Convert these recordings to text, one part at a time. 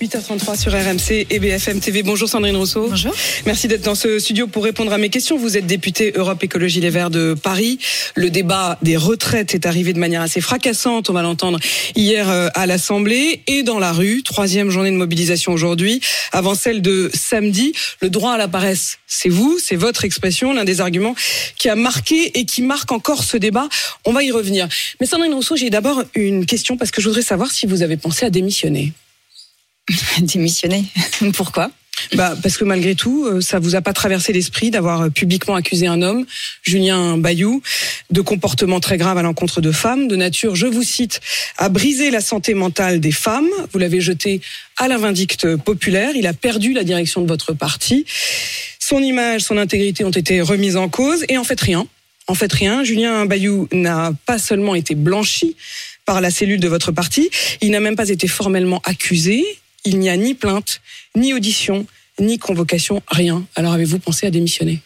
8h33 sur RMC et BFM TV. Bonjour Sandrine Rousseau. Bonjour. Merci d'être dans ce studio pour répondre à mes questions. Vous êtes députée Europe Écologie Les Verts de Paris. Le débat des retraites est arrivé de manière assez fracassante, on va l'entendre hier euh, à l'Assemblée et dans la rue. Troisième journée de mobilisation aujourd'hui, avant celle de samedi. Le droit à la paresse, c'est vous, c'est votre expression, l'un des arguments qui a marqué et qui marque encore ce débat. On va y revenir. Mais Sandrine Rousseau, j'ai d'abord une question parce que je voudrais savoir si vous avez pensé à démissionner. Démissionner. Pourquoi? Bah, parce que malgré tout, euh, ça vous a pas traversé l'esprit d'avoir euh, publiquement accusé un homme, Julien Bayou, de comportement très grave à l'encontre de femmes, de nature, je vous cite, à briser la santé mentale des femmes. Vous l'avez jeté à la vindicte populaire. Il a perdu la direction de votre parti. Son image, son intégrité ont été remises en cause et en fait rien. En fait rien. Julien Bayou n'a pas seulement été blanchi par la cellule de votre parti, il n'a même pas été formellement accusé. Il n'y a ni plainte, ni audition, ni convocation, rien. Alors avez-vous pensé à démissionner?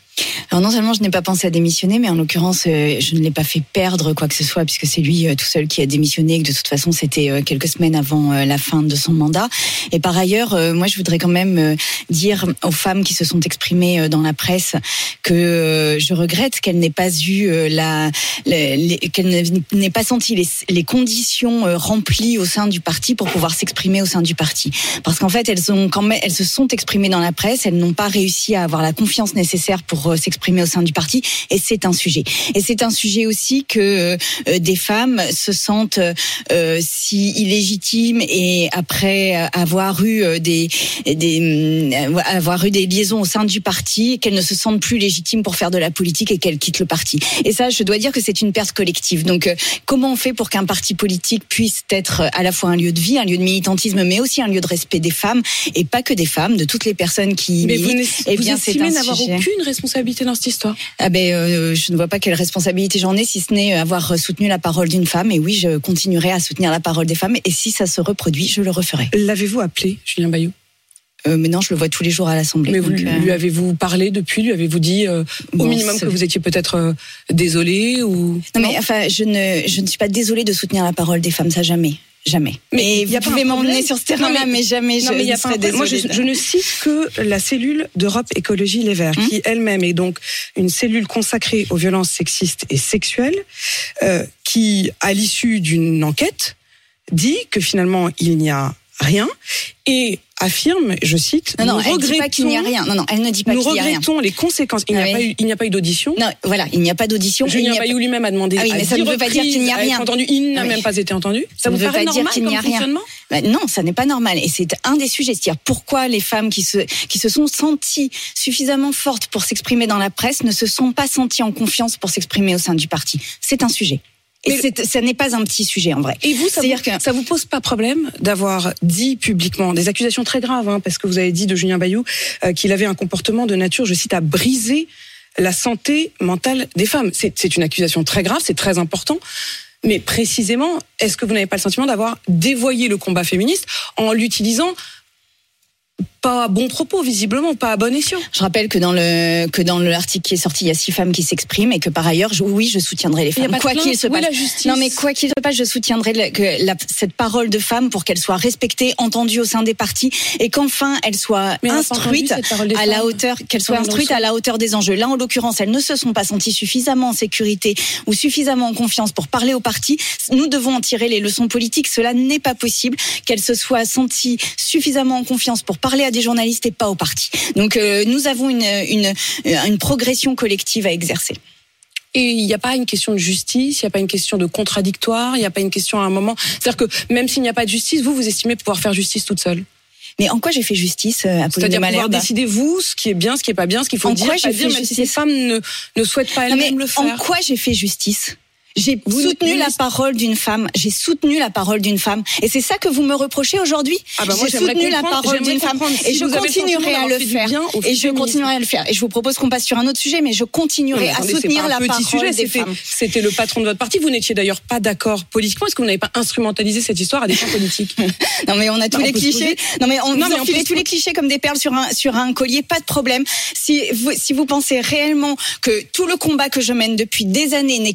Alors non seulement je n'ai pas pensé à démissionner, mais en l'occurrence euh, je ne l'ai pas fait perdre quoi que ce soit, puisque c'est lui euh, tout seul qui a démissionné, et que de toute façon c'était euh, quelques semaines avant la fin de son mandat. Et par ailleurs, moi je voudrais quand même dire aux femmes qui se sont exprimées dans la presse que je regrette qu'elles n'aient pas eu la, les- les- qu'elles n'aient- pas senti les, conditions remplies au sein du parti pour pouvoir s'exprimer au sein du parti. Parce qu'en fait, elles ont quand même, elles se sont exprimées dans la presse, elles n'ont pas réussi à avoir la confiance nécessaire pour euh, s'exprimer au sein du parti, et c'est un sujet. Et c'est un sujet aussi que euh, des femmes se sentent euh, si illégitimes et après avoir eu des, des euh, avoir eu des liaisons au sein du parti, qu'elles ne se sentent plus légitimes pour faire de la politique et qu'elles quittent le parti. Et ça, je dois dire que c'est une perte collective. Donc, comment on fait pour qu'un parti politique puisse être à la fois un lieu de vie, un lieu de militantisme, mais aussi un lieu de respect des femmes et pas que des femmes, de toutes les personnes qui Mais vous, militent. n'es- Eh vous bien, c'est estimez un n'avoir aucune responsabilité dans cette histoire? Ah ben, euh, je ne vois pas quelle responsabilité j'en ai, si ce n'est avoir soutenu la parole d'une femme. Et oui, je continuerai à soutenir la parole des femmes. Et si ça se reproduit, je le referai. L'avez-vous appelé, Julien Bayou? Euh, mais non, je le vois tous les jours à l'Assemblée. Mais vous, euh, lui avez-vous parlé depuis? Lui avez-vous dit euh, au minimum que vous étiez peut-être euh, désolé ou Non, mais enfin, je ne, je ne suis pas désolée de soutenir la parole des femmes, ça jamais. Jamais. Mais vous pas pouvez m'emmener sur ce terrain-là, Non, mais, jamais Non, je mais il y a ne pas un. Moi, je ne cite que la cellule d'Europe Écologie Les Verts, Hum. qui elle-même est donc une cellule consacrée aux violences sexistes et sexuelles, euh, qui, à l'issue d'une enquête, dit que finalement il n'y a rien et affirme, je cite, Non, non, nous elle ne dit pas qu'il n'y a regrettons- rien. Non, non, elle ne dit pas Nous qu'il n'y a rien. regrettons les conséquences. Il n'y a, Ah pas oui. eu- n'y a pas eu d'audition. Non, voilà, il n'y a pas d'audition. Julien pas- Bayou lui-même a demandé. Ah oui, mais ça ne veut pas dire qu'il n'y a rien. Entendu, il n'a Ah oui. même pas été entendu. Ça, Ça vous ne veut paraît pas dire qu'il n'y a rien. Bah non, ça n'est pas normal. Et c'est un des sujets. C'est-à-dire pourquoi les femmes qui se, qui se sont senties suffisamment fortes pour s'exprimer dans la presse ne se sont pas senties en confiance pour s'exprimer au sein du parti. C'est un sujet. Et Mais- c'est- ça n'est pas un petit sujet en vrai. Et vous, ça vous, que- ça vous pose pas problème d'avoir dit publiquement des accusations très graves, hein, parce que vous avez dit de Julien Bayou euh, qu'il avait un comportement de nature, je cite, à briser la santé mentale des femmes. C'est une accusation très grave, c'est très important. Mais précisément, est-ce que vous n'avez pas le sentiment d'avoir dévoyé le combat féministe en l'utilisant pas à bon propos, visiblement, pas à bon escient Je rappelle que dans le que dans l'article qui est sorti, il y a six femmes qui s'expriment et que par ailleurs, je- oui, je soutiendrai les femmes, quoi qu'il se passe. la justice Non, mais quoi qu'il se passe, je soutiendrai la- que la- cette parole de femme pour qu'elle soit respectée, entendue au sein des partis et qu'enfin elle soit Mais instruite entendu à la hauteur, qu'elle soit instruite à la hauteur des enjeux. Là, en l'occurrence, elles ne se sont pas senties suffisamment en sécurité ou suffisamment en confiance pour parler au parti. Nous devons en tirer les leçons politiques. Cela n'est pas possible qu'elles se soient senties suffisamment en confiance pour parler à des journalistes et pas au parti. Donc, euh, nous avons une, une, une progression collective à exercer. Et il n'y a pas une question de justice, il n'y a pas une question de contradictoire, il n'y a pas une question à un moment. C'est-à-dire que même s'il n'y a pas de justice, vous, vous estimez pouvoir faire justice toute seule. Mais en quoi j'ai fait justice, euh, Apolline de C'est-à-dire pouvoir décider, vous, ce qui est bien, ce qui est pas bien, ce qu'il faut En dire, quoi pas j'ai dire, fait même si ces femmes ne, ne souhaitent pas elles-mêmes le en faire. quoi j'ai fait justice? J'ai soutenu la parole d'une femme. J'ai soutenu la parole d'une femme. Et c'est ça que vous me reprochez aujourd'hui ah bah J'ai soutenu la parole d'une femme. et je continuerai à le faire. Et je continuerai à le faire. Et je vous propose qu'on passe sur un autre sujet, mais je continuerai à soutenir la parole sujet, des femmes. C'était le patron de votre parti. Vous n'étiez d'ailleurs pas d'accord politiquement. Est-ce que vous n'avez pas instrumentalisé cette histoire à des fins politiques? Non, mais on a tous les clichés. Non, mais on, non, mais on tous les clichés comme des perles sur un, sur un collier. Pas de problème. Si vous, si vous pensez réellement que tout le combat que je mène depuis des années n'est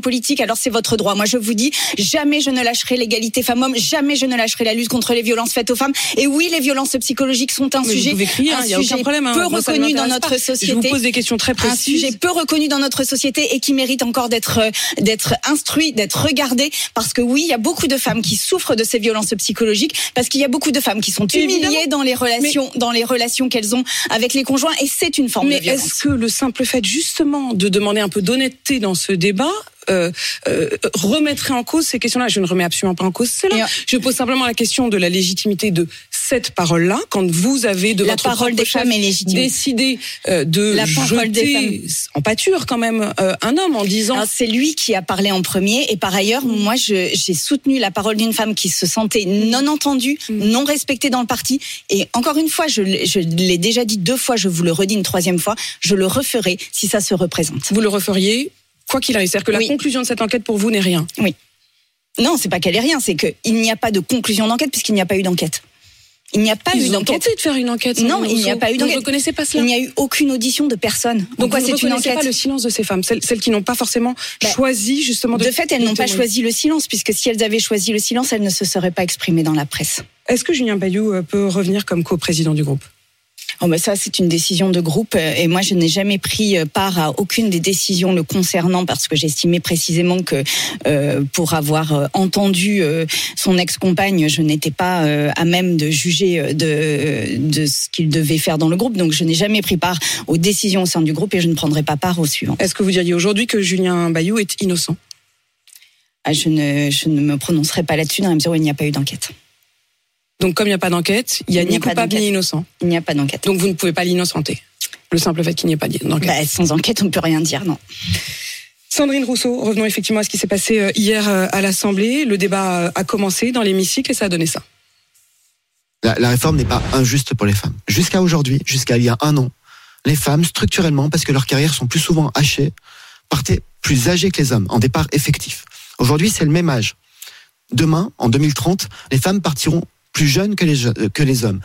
politique, alors c'est votre droit. Moi, je vous dis, jamais je ne lâcherai l'égalité femmes-hommes, jamais je ne lâcherai la lutte contre les violences faites aux femmes. Et oui, les violences psychologiques sont un sujet, crier, un y a sujet aucun problème, hein. peu reconnu dans notre société. Je vous pose des questions très précises. Un sujet peu reconnu dans notre société et qui mérite encore d'être d'être instruit, d'être regardé, parce que oui, il y a beaucoup de femmes qui souffrent de ces violences psychologiques, parce qu'il y a beaucoup de femmes qui sont humiliées dans les relations, dans les relations qu'elles ont avec les conjoints, et c'est une forme de violence. Mais est-ce que le simple fait justement de demander un peu d'honnêteté dans ce débat euh, euh, remettrait en cause ces questions-là. Je ne remets absolument pas en cause cela. Je pose simplement la question de la légitimité de cette parole-là quand vous avez de la votre parole des femmes est légitime. décidé euh, de la parole jeter en pâture quand même euh, un homme en disant c'est lui qui a parlé en premier et par ailleurs moi j'ai soutenu la parole d'une femme qui se sentait non entendue, mm. non respectée dans le parti et encore une fois je, je l'ai déjà dit deux fois, je vous le redis une troisième fois, je le referai si ça se représente. Vous le referiez quoi qu'il arrive. C'est-à-dire que la conclusion de cette enquête pour vous n'est rien. Oui. Non, c'est pas qu'elle est rien, c'est qu'il n'y a pas de conclusion d'enquête puisqu'il n'y a pas eu d'enquête. Il n'y a pas eu d'enquête. tenté de faire une enquête. Non, il n'y a pas eu d'enquête. Vous ne reconnaissez pas cela Il n'y a eu aucune audition de personne. Donc, Donc c'est une enquête. pas le silence de ces femmes, celles, qui n'ont pas forcément bah, choisi justement de. De fait, elles n'ont pas choisi le silence, puisque si elles avaient choisi le silence, elles ne se seraient pas exprimées dans la presse. Est-ce que Julien Bayou euh, peut revenir comme co-président du groupe? Oh bah ça, c'est une décision de groupe et moi, je n'ai jamais pris euh, part à aucune des décisions le concernant parce que j'estimais précisément que euh, pour avoir euh, entendu son ex-compagne, je n'étais pas à même de juger de, de ce qu'il devait faire dans le groupe. Donc, je n'ai jamais pris part aux décisions au sein du groupe et je ne prendrai pas part au suivant. Est-ce que vous diriez aujourd'hui que Julien Bayou est innocent? Ah, je, ne, je ne me prononcerai pas là-dessus dans la mesure où il n'y a pas eu d'enquête. Donc comme il n'y a pas d'enquête, il n'y a, ni coupable ni innocent. Il n'y a pas d'enquête. Donc vous ne pouvez pas l'innocenter. Le simple fait qu'il n'y ait pas d'enquête. Bah, sans enquête, on ne peut rien dire, non. Sandrine Rousseau, revenons effectivement à ce qui s'est passé euh, hier euh, à l'Assemblée. Le débat euh, a commencé dans l'hémicycle et ça a donné ça. La, la réforme n'est pas injuste pour les femmes. Jusqu'à aujourd'hui, jusqu'à il y a un an, les femmes, structurellement, parce que leurs carrières sont plus souvent hachées, partaient plus âgées que les hommes, en départ effectif. Aujourd'hui, c'est le même âge. Demain, en 2030, les femmes partiront plus jeunes que les, les hommes.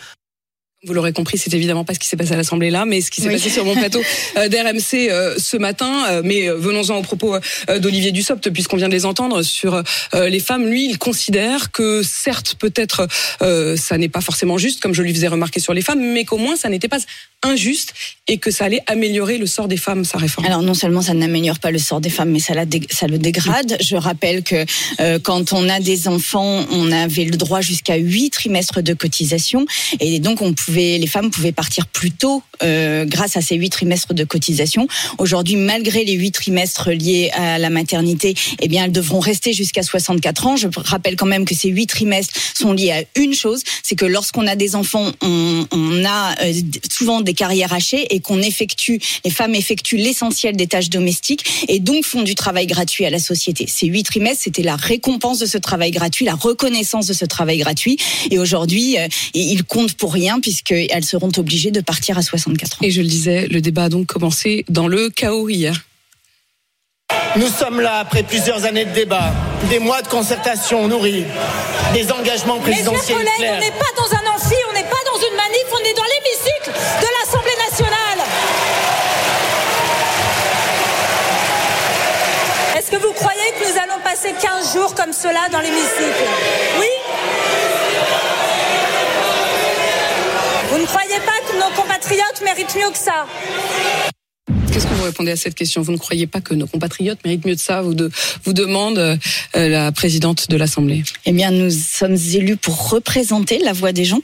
Vous l'aurez compris, c'est évidemment pas ce qui s'est passé à l'Assemblée là, mais ce qui s'est passé sur mon plateau euh, d'RMC euh, ce matin. Euh, mais venons-en au propos d'Olivier Dussopt, puisqu'on vient de les entendre sur les femmes. Lui, il considère que certes, peut-être, ça n'est pas forcément juste, comme je lui faisais remarquer sur les femmes, mais qu'au moins ça n'était pas injuste et que ça allait améliorer le sort des femmes, sa réforme. Alors non seulement ça n'améliore pas le sort des femmes, mais ça, la ça le dégrade. Je rappelle que quand on a des enfants, on avait le droit jusqu'à huit trimestres de cotisation, et donc on les femmes pouvaient partir plus tôt euh, grâce à ces huit trimestres de cotisation. Aujourd'hui, malgré les huit trimestres liés à la maternité, eh bien, elles devront rester jusqu'à 64 ans. Je rappelle quand même que ces huit trimestres sont liés à une chose, c'est que lorsqu'on a des enfants, on, a euh, souvent des carrières hachées et qu'on effectue, les femmes effectuent l'essentiel des tâches domestiques et donc font du travail gratuit à la société. Ces huit trimestres, c'était la récompense de ce travail gratuit, la reconnaissance de ce travail gratuit. Et aujourd'hui, euh, ils comptent pour rien puisque qu'elles seront obligées de partir à 64 ans. Et je le disais, le débat a donc commencé dans le chaos hier. Nous sommes là après plusieurs années de débat, des mois de concertation nourris, des engagements présidentiels. Mes chers collègues, on n'est pas dans un amphi, on n'est pas dans une manif, on est dans l'hémicycle de l'Assemblée nationale. Est-ce que vous croyez que nous allons passer 15 jours comme cela dans l'hémicycle? Oui Vous ne croyez pas que nos compatriotes méritent mieux que ça. Qu'est-ce que vous répondez à cette question? Vous ne croyez pas que nos compatriotes méritent mieux de ça? Vous, de, vous demande euh, la présidente de l'Assemblée. Eh bien, nous sommes élus pour représenter la voix des gens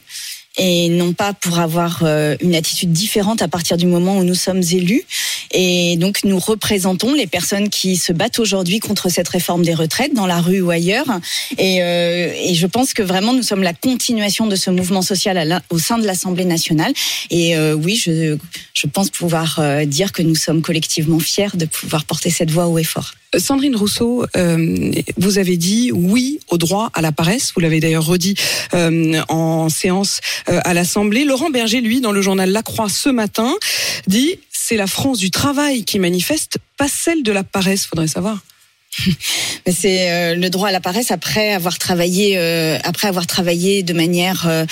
et non pas pour avoir euh, une attitude différente à partir du moment où nous sommes élus. Et donc nous représentons les personnes qui se battent aujourd'hui contre cette réforme des retraites dans la rue ou ailleurs. Et, euh, et je pense que vraiment nous sommes la continuation de ce mouvement social au sein de l'Assemblée nationale. Et euh, oui, je, je pense pouvoir dire que nous sommes collectivement fiers de pouvoir porter cette voix haut et fort. Sandrine Rousseau, euh, vous avez dit oui au droit à la paresse. Vous l'avez d'ailleurs redit euh, en séance euh, à l'Assemblée. Laurent Berger, lui, dans le journal La Croix ce matin, dit c'est la France du travail qui manifeste, pas celle de la paresse. Faudrait savoir. C'est euh, le droit à la paresse après avoir travaillé, euh, après avoir travaillé de manière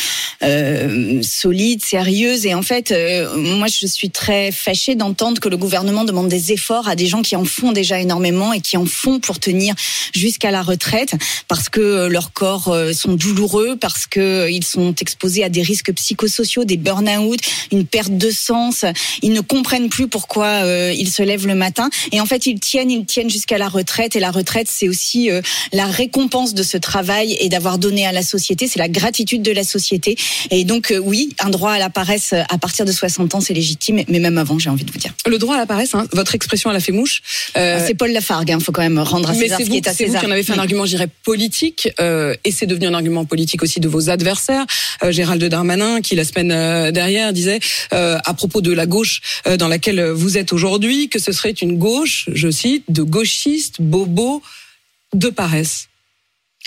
euh, solide, sérieuse. Et en fait, moi, je suis très fâchée d'entendre que le gouvernement demande des efforts à des gens qui en font déjà énormément et qui en font pour tenir jusqu'à la retraite, parce que leurs corps sont douloureux, parce que ils sont exposés à des risques psychosociaux, des burn-out, une perte de sens. Ils ne comprennent plus pourquoi ils se lèvent le matin. Et en fait, ils tiennent, ils tiennent jusqu'à la retraite et la retraite, c'est aussi euh, la récompense de ce travail et d'avoir donné à la société. C'est la gratitude de la société. Et donc, euh, oui, un droit à la paresse euh, à partir de 60 ans, c'est légitime, mais même avant, j'ai envie de vous dire. Le droit à la paresse, hein, votre expression à la fait mouche. Euh... C'est Paul Lafargue, il hein, faut quand même rendre à César ce qui est à César. C'est vous qui en avez fait un argument, je dirais, politique, euh, et c'est devenu un argument politique aussi de vos adversaires. Euh, Gérald Darmanin, qui la semaine dernière disait à propos de la gauche dans laquelle vous êtes aujourd'hui, que ce serait une gauche, je cite, de gauchistes, beau de paresse.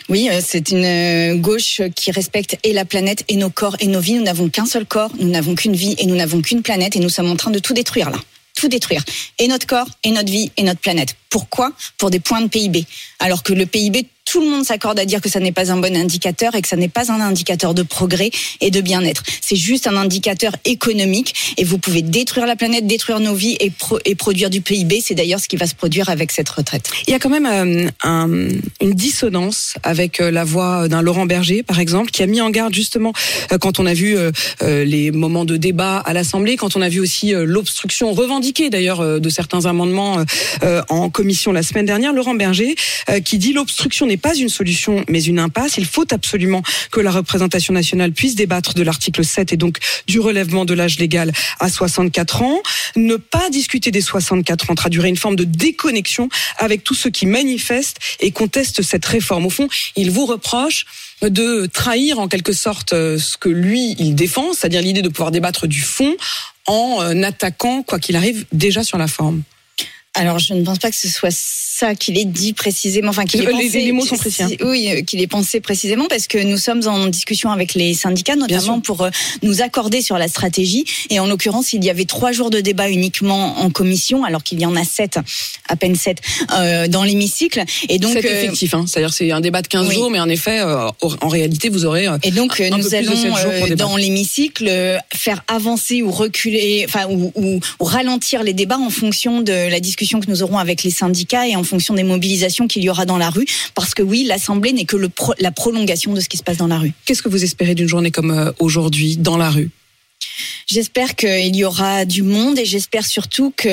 Oui, euh, c'est une euh, gauche qui respecte et la planète et nos corps et nos vies. Nous n'avons qu'un seul corps, nous n'avons qu'une vie et nous n'avons qu'une planète et nous sommes en train de tout détruire là. Tout détruire. Et notre corps, et notre vie, et notre planète. Pourquoi? Pour des points de PIB. Alors que le PIB, tout le monde s'accorde à dire que ça n'est pas un bon indicateur et que ça n'est pas un indicateur de progrès et de bien-être. C'est juste un indicateur économique et vous pouvez détruire la planète, détruire nos vies et, et produire du PIB. C'est d'ailleurs ce qui va se produire avec cette retraite. Il y a quand même euh, un, une dissonance avec euh, la voix d'un Laurent Berger, par exemple, qui a mis en garde justement euh, quand on a vu euh, euh les moments de débat à l'Assemblée, quand on a vu aussi l'obstruction revendiquée d'ailleurs de certains amendements en commission la semaine dernière. Laurent Berger qui dit l'obstruction n'est pas une solution, mais une impasse. Il faut absolument que la représentation nationale puisse débattre de l'article 7 et donc du relèvement de l'âge légal à 64 ans. Ne pas discuter des 64 ans traduirait une forme de déconnexion avec tous ceux qui manifestent et contestent cette réforme. Au fond, il vous reproche de trahir en quelque sorte euh, ce que lui, il défend, c'est-à-dire l'idée de pouvoir débattre du fond en euh, attaquant, quoi qu'il arrive, déjà sur la forme. Alors, je ne pense pas que ce soit ça qu'il ait dit précisément, enfin qu'il ait pensé. Les, les mots sont précis. Hein. Oui, euh, qu'il ait pensé précisément parce que nous sommes en discussion avec les syndicats, notamment pour euh, nous accorder sur la stratégie. Et en l'occurrence, il y avait trois jours de débat uniquement en commission, alors qu'il y en a sept, à peine sept, euh, dans l'hémicycle. Et donc, c'est effectif, hein. c'est-à-dire c'est un débat de 15 oui. jours, mais en effet, euh, en réalité, vous aurez. et donc, un, nous allons dans l'hémicycle faire avancer ou reculer, enfin ou, ou, ou ralentir les débats en fonction de la discussion que nous aurons avec les syndicats et en fonction des mobilisations qu'il y aura dans la rue. Parce que oui, l'Assemblée n'est que la prolongation de ce qui se passe dans la rue. Qu'est-ce que vous espérez d'une journée comme euh, aujourd'hui dans la rue? J'espère qu'il y aura du monde et j'espère surtout que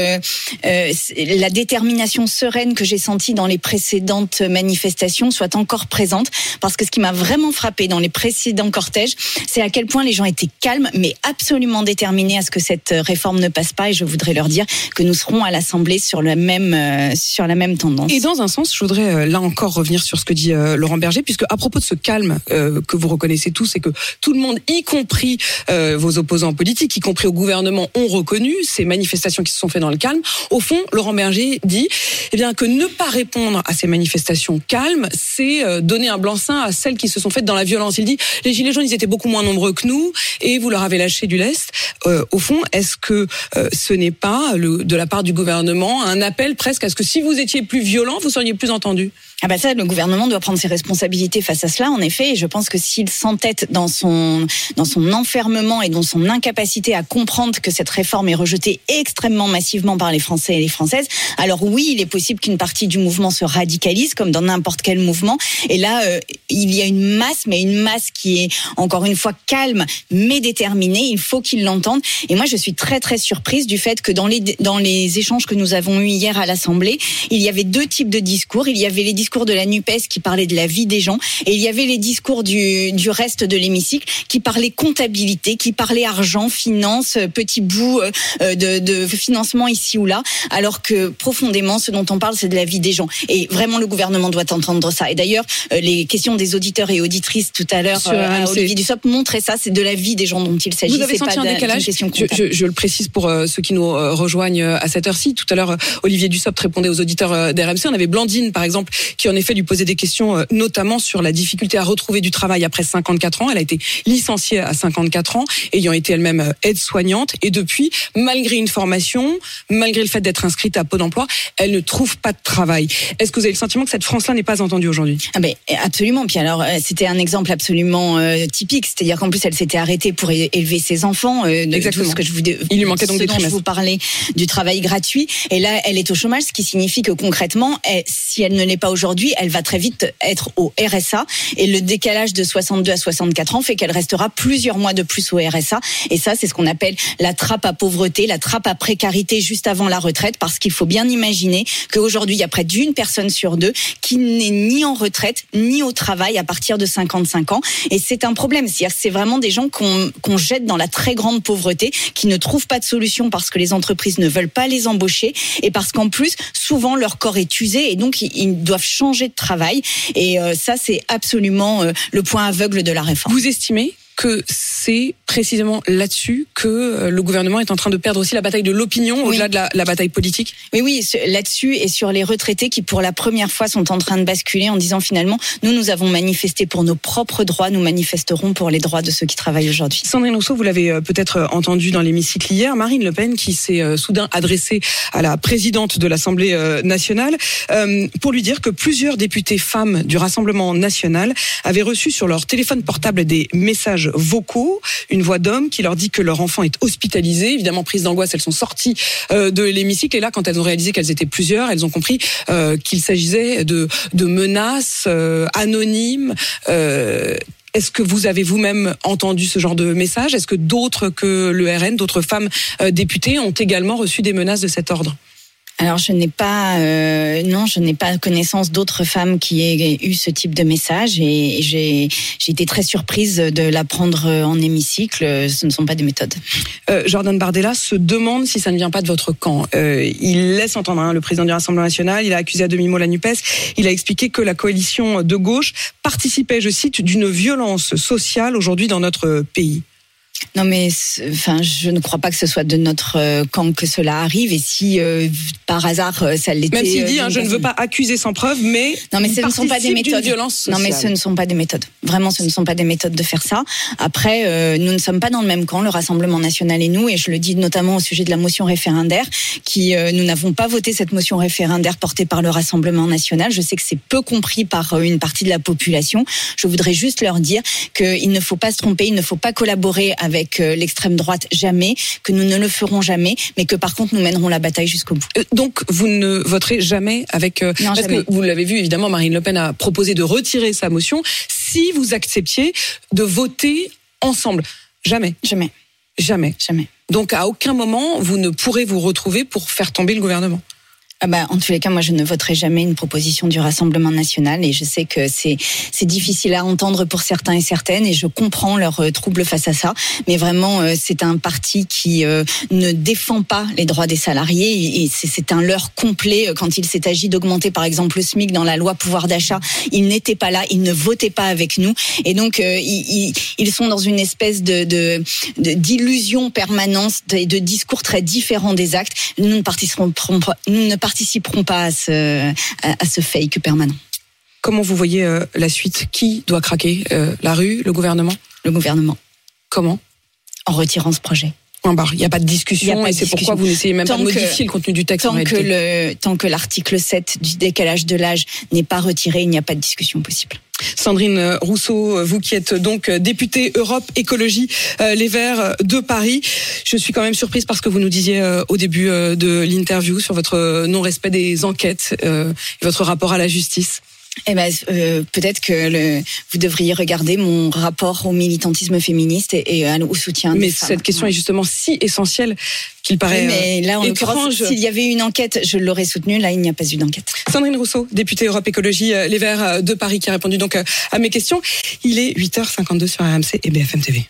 euh, la détermination sereine que j'ai sentie dans les précédentes manifestations soit encore présente. Parce que ce qui m'a vraiment frappé dans les précédents cortèges, c'est à quel point les gens étaient calmes, mais absolument déterminés à ce que cette réforme ne passe pas. Et je voudrais leur dire que nous serons à l'Assemblée sur la même euh, sur la même tendance. Et dans un sens, je voudrais euh, là encore revenir sur ce que dit Laurent Berger, puisque à propos de ce calme que vous reconnaissez tous et que tout le monde, y compris vos opposants politiques, y compris au gouvernement, ont reconnu ces manifestations qui se sont faites dans le calme. Au fond, Laurent Berger dit eh bien, que ne pas répondre à ces manifestations calmes, c'est euh, donner un blanc-seing à celles qui se sont faites dans la violence. Il dit les Gilets jaunes, ils étaient beaucoup moins nombreux que nous et vous leur avez lâché du lest. Euh, au fond, est-ce que euh, ce n'est pas, le, de la part du gouvernement, un appel presque à ce que si vous étiez plus violent, vous seriez plus entendu? Ah bah ça, le gouvernement doit prendre ses responsabilités face à cela, en effet. Et je pense que s'il s'entête dans son dans son enfermement et dans son incapacité à comprendre que cette réforme est rejetée extrêmement massivement par les Français et les Françaises, alors oui, il est possible qu'une partie du mouvement se radicalise, comme dans n'importe quel mouvement. Et là, euh, il y a une masse, mais une masse qui est encore une fois calme, mais déterminée. Il faut qu'ils l'entendent. Et moi, je suis très très surprise du fait que dans les dans les échanges que nous avons eus hier à l'Assemblée, il y avait deux types de discours. Il y avait les discours discours de la NUPES qui parlait de la vie des gens et il y avait les discours du, du reste de l'hémicycle qui parlaient comptabilité, qui parlaient argent, finance, euh, petit bout euh, de, de financement ici ou là, alors que profondément, ce dont on parle, c'est de la vie des gens. Et vraiment, le gouvernement doit entendre ça. Et d'ailleurs, euh, les questions des auditeurs et auditrices tout à l'heure, Sur euh, à. Olivier Dussopt, montraient ça. C'est de la vie des gens dont il s'agit. Vous avez senti pas un décalage je, je- je le précise pour euh, ceux qui nous euh, rejoignent euh, à cette heure-ci. Tout à l'heure, euh, Olivier Dussopt répondait aux auditeurs euh, d'RMC. On avait Blandine, par exemple, qui en effet lui posait des questions, euh, notamment sur la difficulté à retrouver du travail après 54 ans. Elle a été licenciée à 54 ans, ayant été elle-même euh, aide-soignante. Et depuis, malgré une formation, malgré le fait d'être inscrite à Pôle emploi, elle ne trouve pas de travail. Est-ce que vous avez le sentiment que cette France-là n'est pas entendue aujourd'hui? Ah ben absolument. Puis alors euh, c'était un exemple absolument euh, typique, c'est-à-dire qu'en plus elle s'était arrêtée pour élever ses enfants. euh, de- Exactement. tout ce que je vous Il lui manquait donc ce des dont je vous parlais du travail gratuit. Et là elle est au chômage, ce qui signifie que concrètement, elle- si elle ne l'est pas aujourd'hui, elle va très vite être au RSA. Et le décalage de 62 à 64 ans fait qu'elle restera plusieurs mois de plus au RSA. Et ça c'est ce qu'on appelle la trappe à pauvreté, la trappe à précarité juste avant la retraite, parce qu'il faut bien imaginer qu'aujourd'hui il y a près d'une personne sur deux qui n'est ni en retraite ni au travail à partir de 55 ans. Et c'est un problème. C'est-à-dire c'est vraiment des gens qu'on qu'on jette dans la très grande pauvreté, qui ne trouvent pas de solution parce que les entreprises ne veulent pas les embaucher et parce qu'en plus, souvent, leur corps est usé et donc ils doivent changer de travail. Et euh, ça, c'est absolument euh, le point aveugle de la réforme. Vous estimez que c'est précisément là-dessus que euh, le gouvernement est en train de perdre aussi la bataille de l'opinion Oui. au-delà de la, la bataille politique Mais oui, là-dessus et sur les retraités qui, pour la première fois, sont en train de basculer en disant finalement, nous, nous avons manifesté pour nos propres droits, nous manifesterons pour les droits de ceux qui travaillent aujourd'hui. Sandrine Rousseau, vous l'avez euh, peut-être euh, entendu dans l'hémicycle hier, Marine Le Pen qui s'est soudain adressée à la présidente de l'Assemblée nationale pour lui dire que plusieurs députés femmes du Rassemblement national avaient reçu sur leur téléphone portable des messages vocaux, une voix d'homme qui leur dit que leur enfant est hospitalisé. Évidemment, prise d'angoisse, elles sont sorties euh, de l'hémicycle et là, quand elles ont réalisé qu'elles étaient plusieurs, elles ont compris euh, qu'il s'agissait de, de menaces euh, anonymes. est-ce que vous avez vous-même entendu ce genre de message? Est-ce que d'autres que le RN, d'autres femmes députées ont également reçu des menaces de cet ordre? Alors je n'ai pas, euh, non, je n'ai pas connaissance d'autres femmes qui aient eu ce type de message et j'ai été très surprise de l'apprendre en hémicycle. Ce ne sont pas des méthodes. Euh, Jordan Bardella se demande si ça ne vient pas de votre camp. Euh, il laisse entendre hein, le président du Rassemblement national, il a accusé à demi-mot la NUPES, il a expliqué que la coalition de gauche participait, je cite, d'une violence sociale aujourd'hui dans notre pays. Non, mais enfin, je ne crois pas que ce soit de notre euh, camp que cela arrive. Et si euh, par hasard euh, ça l'était, Même s'il dit, hein, je ne veux pas accuser sans preuve, mais Non, mais ce ne sont pas des méthodes. violence Non, mais ce ne sont pas des méthodes. Vraiment, ce ne sont pas des méthodes de faire ça. Après, euh, nous ne sommes pas dans le même camp, le Rassemblement national et nous, et je le dis notamment au sujet de la motion référendaire, qui euh, nous n'avons pas voté cette motion référendaire portée par le Rassemblement national. Je sais que c'est peu compris par une partie de la population. Je voudrais juste leur dire qu'il ne faut pas se tromper, il ne faut pas collaborer avec euh, l'extrême droite jamais, que nous ne le ferons jamais, mais que par contre nous mènerons la bataille jusqu'au bout. Euh, Donc, vous ne voterez jamais avec. euh, Non, parce jamais. que vous l'avez vu, évidemment, Marine Le Pen a proposé de retirer sa motion si vous acceptiez de voter ensemble. Jamais, Jamais, jamais. jamais. Donc, à aucun moment, vous ne pourrez vous retrouver pour faire tomber le gouvernement. Ah bah, en tous les cas, moi, je ne voterai jamais une proposition du Rassemblement national et je sais que c'est difficile à entendre pour certains et certaines et je comprends leur euh, trouble face à ça. Mais vraiment, euh, c'est un parti qui euh, ne défend pas les droits des salariés et c'est- un leurre complet quand il s'est agi d'augmenter, par exemple, le SMIC dans la loi pouvoir d'achat. Ils n'étaient pas là, ils ne votaient pas avec nous et donc ils, ils- sont dans une espèce de d'illusion permanente et de discours très différents des actes. Nous ne participerons nous ne participerons pas à ce, à, à ce fake permanent. Comment vous voyez euh, la suite? Qui doit craquer Euh, La rue Le gouvernement? Le gouvernement, Comment? En retirant ce projet. Point barre. Il n'y a pas de discussion et c'est pourquoi vous n'essayez même pas de que- modifier le contenu du texte en Tant que, le, tant que l'article 7 du décalage de l'âge n'est pas retiré, il n'y a pas de discussion possible. Sandrine Rousseau, vous qui êtes donc députée Europe Écologie euh, Les Verts de Paris. Je suis quand même surprise parce que vous nous disiez euh, au début euh, de l'interview sur votre non-respect des enquêtes et votre rapport à la justice. Eh ben, euh, peut-être que le, vous devriez regarder mon rapport au militantisme féministe et, et à- au soutien. Mais des femmes. cette question Ouais. est justement si essentielle qu'il paraît Oui, mais là, en euh, l'occurrence, étrange. s'il y avait eu une enquête, je l'aurais soutenue. Là, il n'y a pas eu d'enquête. Sandrine Rousseau, députée Europe Écologie euh, Les Verts euh, de Paris, qui a répondu donc euh, à mes questions. Il est 8h52 sur RMC et BFM TV.